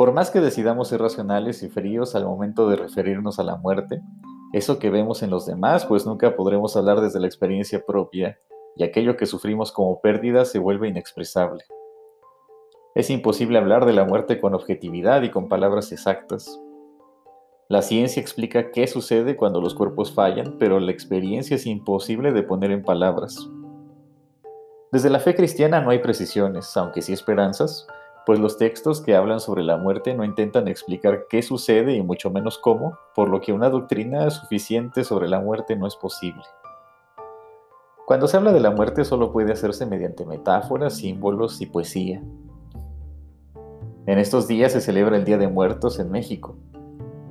Por más que decidamos ser racionales y fríos al momento de referirnos a la muerte, eso que vemos en los demás, pues nunca podremos hablar desde la experiencia propia y aquello que sufrimos como pérdida se vuelve inexpresable. Es imposible hablar de la muerte con objetividad y con palabras exactas. La ciencia explica qué sucede cuando los cuerpos fallan, pero la experiencia es imposible de poner en palabras. Desde la fe cristiana no hay precisiones, aunque sí esperanzas, pues los textos que hablan sobre la muerte no intentan explicar qué sucede y mucho menos cómo, por lo que una doctrina suficiente sobre la muerte no es posible. Cuando se habla de la muerte solo puede hacerse mediante metáforas, símbolos y poesía. En estos días se celebra el Día de Muertos en México.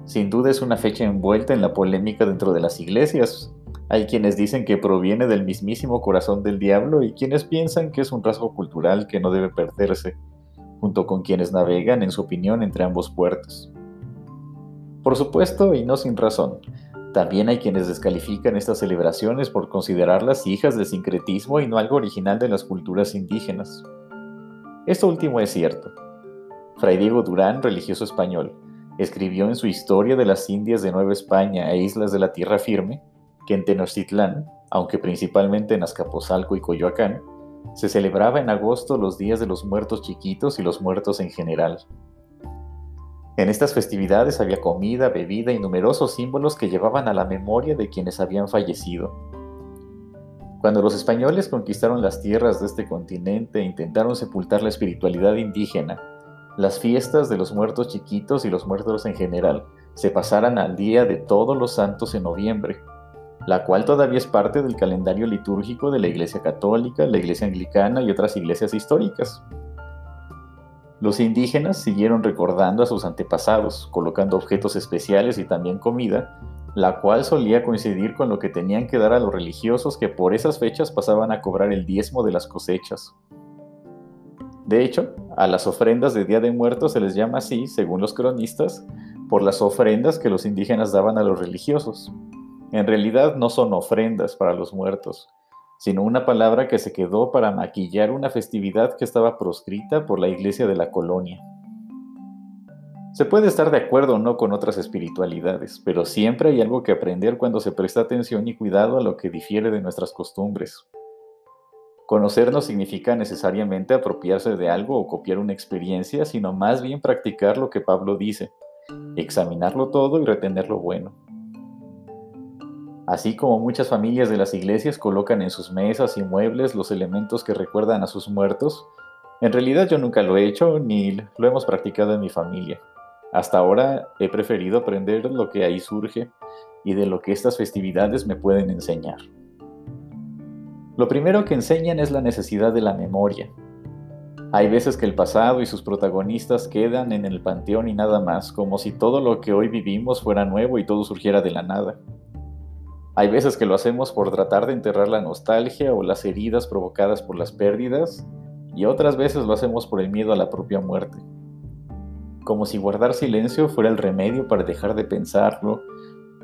Sin duda es una fecha envuelta en la polémica dentro de las iglesias. Hay quienes dicen que proviene del mismísimo corazón del diablo y quienes piensan que es un rasgo cultural que no debe perderse, junto con quienes navegan en su opinión entre ambos puertos. Por supuesto, y no sin razón, también hay quienes descalifican estas celebraciones por considerarlas hijas del sincretismo y no algo original de las culturas indígenas. Esto último es cierto. Fray Diego Durán, religioso español, escribió en su Historia de las Indias de Nueva España e Islas de la Tierra Firme que en Tenochtitlán, aunque principalmente en Azcapotzalco y Coyoacán, se celebraba en agosto los días de los muertos chiquitos y los muertos en general. En estas festividades había comida, bebida y numerosos símbolos que llevaban a la memoria de quienes habían fallecido. Cuando los españoles conquistaron las tierras de este continente e intentaron sepultar la espiritualidad indígena, las fiestas de los muertos chiquitos y los muertos en general se pasaran al día de todos los santos en noviembre, la cual todavía es parte del calendario litúrgico de la Iglesia Católica, la Iglesia Anglicana y otras iglesias históricas. Los indígenas siguieron recordando a sus antepasados, colocando objetos especiales y también comida, la cual solía coincidir con lo que tenían que dar a los religiosos que por esas fechas pasaban a cobrar el diezmo de las cosechas. De hecho, a las ofrendas de Día de Muertos se les llama así, según los cronistas, por las ofrendas que los indígenas daban a los religiosos. En realidad no son ofrendas para los muertos, sino una palabra que se quedó para maquillar una festividad que estaba proscrita por la iglesia de la colonia. Se puede estar de acuerdo o no con otras espiritualidades, pero siempre hay algo que aprender cuando se presta atención y cuidado a lo que difiere de nuestras costumbres. Conocer no significa necesariamente apropiarse de algo o copiar una experiencia, sino más bien practicar lo que Pablo dice, examinarlo todo y retener lo bueno. Así como muchas familias de las iglesias colocan en sus mesas y muebles los elementos que recuerdan a sus muertos, en realidad yo nunca lo he hecho ni lo hemos practicado en mi familia. Hasta ahora he preferido aprender lo que ahí surge y de lo que estas festividades me pueden enseñar. Lo primero que enseñan es la necesidad de la memoria. Hay veces que el pasado y sus protagonistas quedan en el panteón y nada más, como si todo lo que hoy vivimos fuera nuevo y todo surgiera de la nada. Hay veces que lo hacemos por tratar de enterrar la nostalgia o las heridas provocadas por las pérdidas, y otras veces lo hacemos por el miedo a la propia muerte. Como si guardar silencio fuera el remedio para dejar de pensarlo,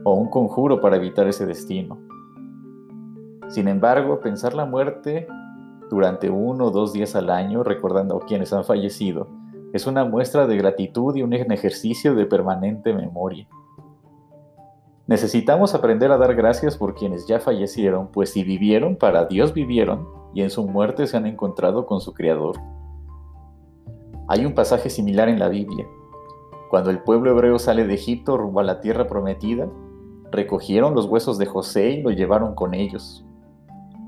o un conjuro para evitar ese destino. Sin embargo, pensar la muerte durante uno o dos días al año, recordando a quienes han fallecido, es una muestra de gratitud y un ejercicio de permanente memoria. Necesitamos aprender a dar gracias por quienes ya fallecieron, pues si vivieron, para Dios vivieron, y en su muerte se han encontrado con su Creador. Hay un pasaje similar en la Biblia. Cuando el pueblo hebreo sale de Egipto rumbo a la tierra prometida, recogieron los huesos de José y lo llevaron con ellos.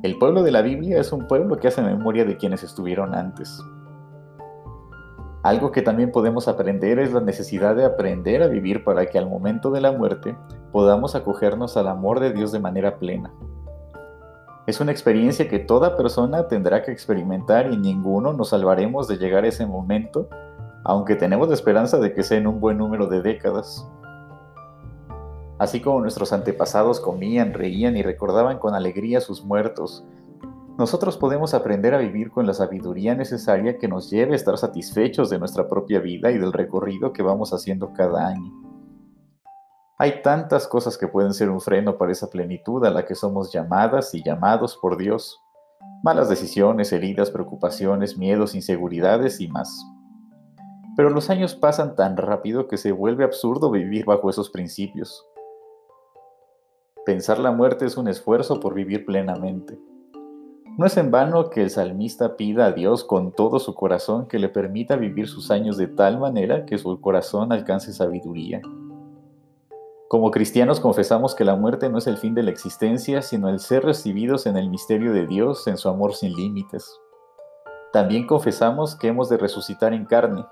El pueblo de la Biblia es un pueblo que hace memoria de quienes estuvieron antes. Algo que también podemos aprender es la necesidad de aprender a vivir para que al momento de la muerte podamos acogernos al amor de Dios de manera plena. Es una experiencia que toda persona tendrá que experimentar y ninguno nos salvaremos de llegar a ese momento, aunque tenemos la esperanza de que sea en un buen número de décadas. Así como nuestros antepasados comían, reían y recordaban con alegría sus muertos, nosotros podemos aprender a vivir con la sabiduría necesaria que nos lleve a estar satisfechos de nuestra propia vida y del recorrido que vamos haciendo cada año. Hay tantas cosas que pueden ser un freno para esa plenitud a la que somos llamadas y llamados por Dios. Malas decisiones, heridas, preocupaciones, miedos, inseguridades y más. Pero los años pasan tan rápido que se vuelve absurdo vivir bajo esos principios. Pensar la muerte es un esfuerzo por vivir plenamente. No es en vano que el salmista pida a Dios con todo su corazón que le permita vivir sus años de tal manera que su corazón alcance sabiduría. Como cristianos confesamos que la muerte no es el fin de la existencia, sino el ser recibidos en el misterio de Dios, en su amor sin límites. También confesamos que hemos de resucitar en carne,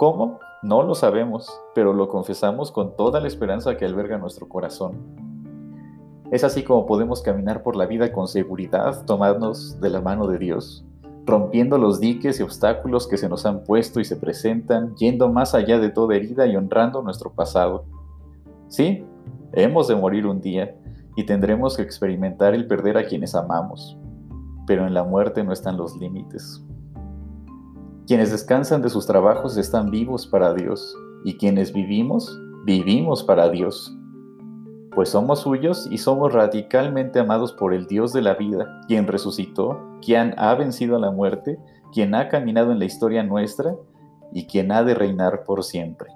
¿Cómo? No lo sabemos, pero lo confesamos con toda la esperanza que alberga nuestro corazón. Es así como podemos caminar por la vida con seguridad, tomarnos de la mano de Dios, rompiendo los diques y obstáculos que se nos han puesto y se presentan, yendo más allá de toda herida y honrando nuestro pasado. Sí, hemos de morir un día y tendremos que experimentar el perder a quienes amamos, pero en la muerte no están los límites. Quienes descansan de sus trabajos están vivos para Dios, y quienes vivimos, vivimos para Dios. Pues somos suyos y somos radicalmente amados por el Dios de la vida, quien resucitó, quien ha vencido a la muerte, quien ha caminado en la historia nuestra y quien ha de reinar por siempre.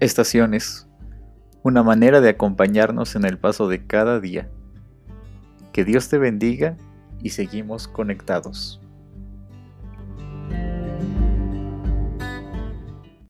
Estaciones una manera de acompañarnos en el paso de cada día. Que Dios te bendiga y seguimos conectados.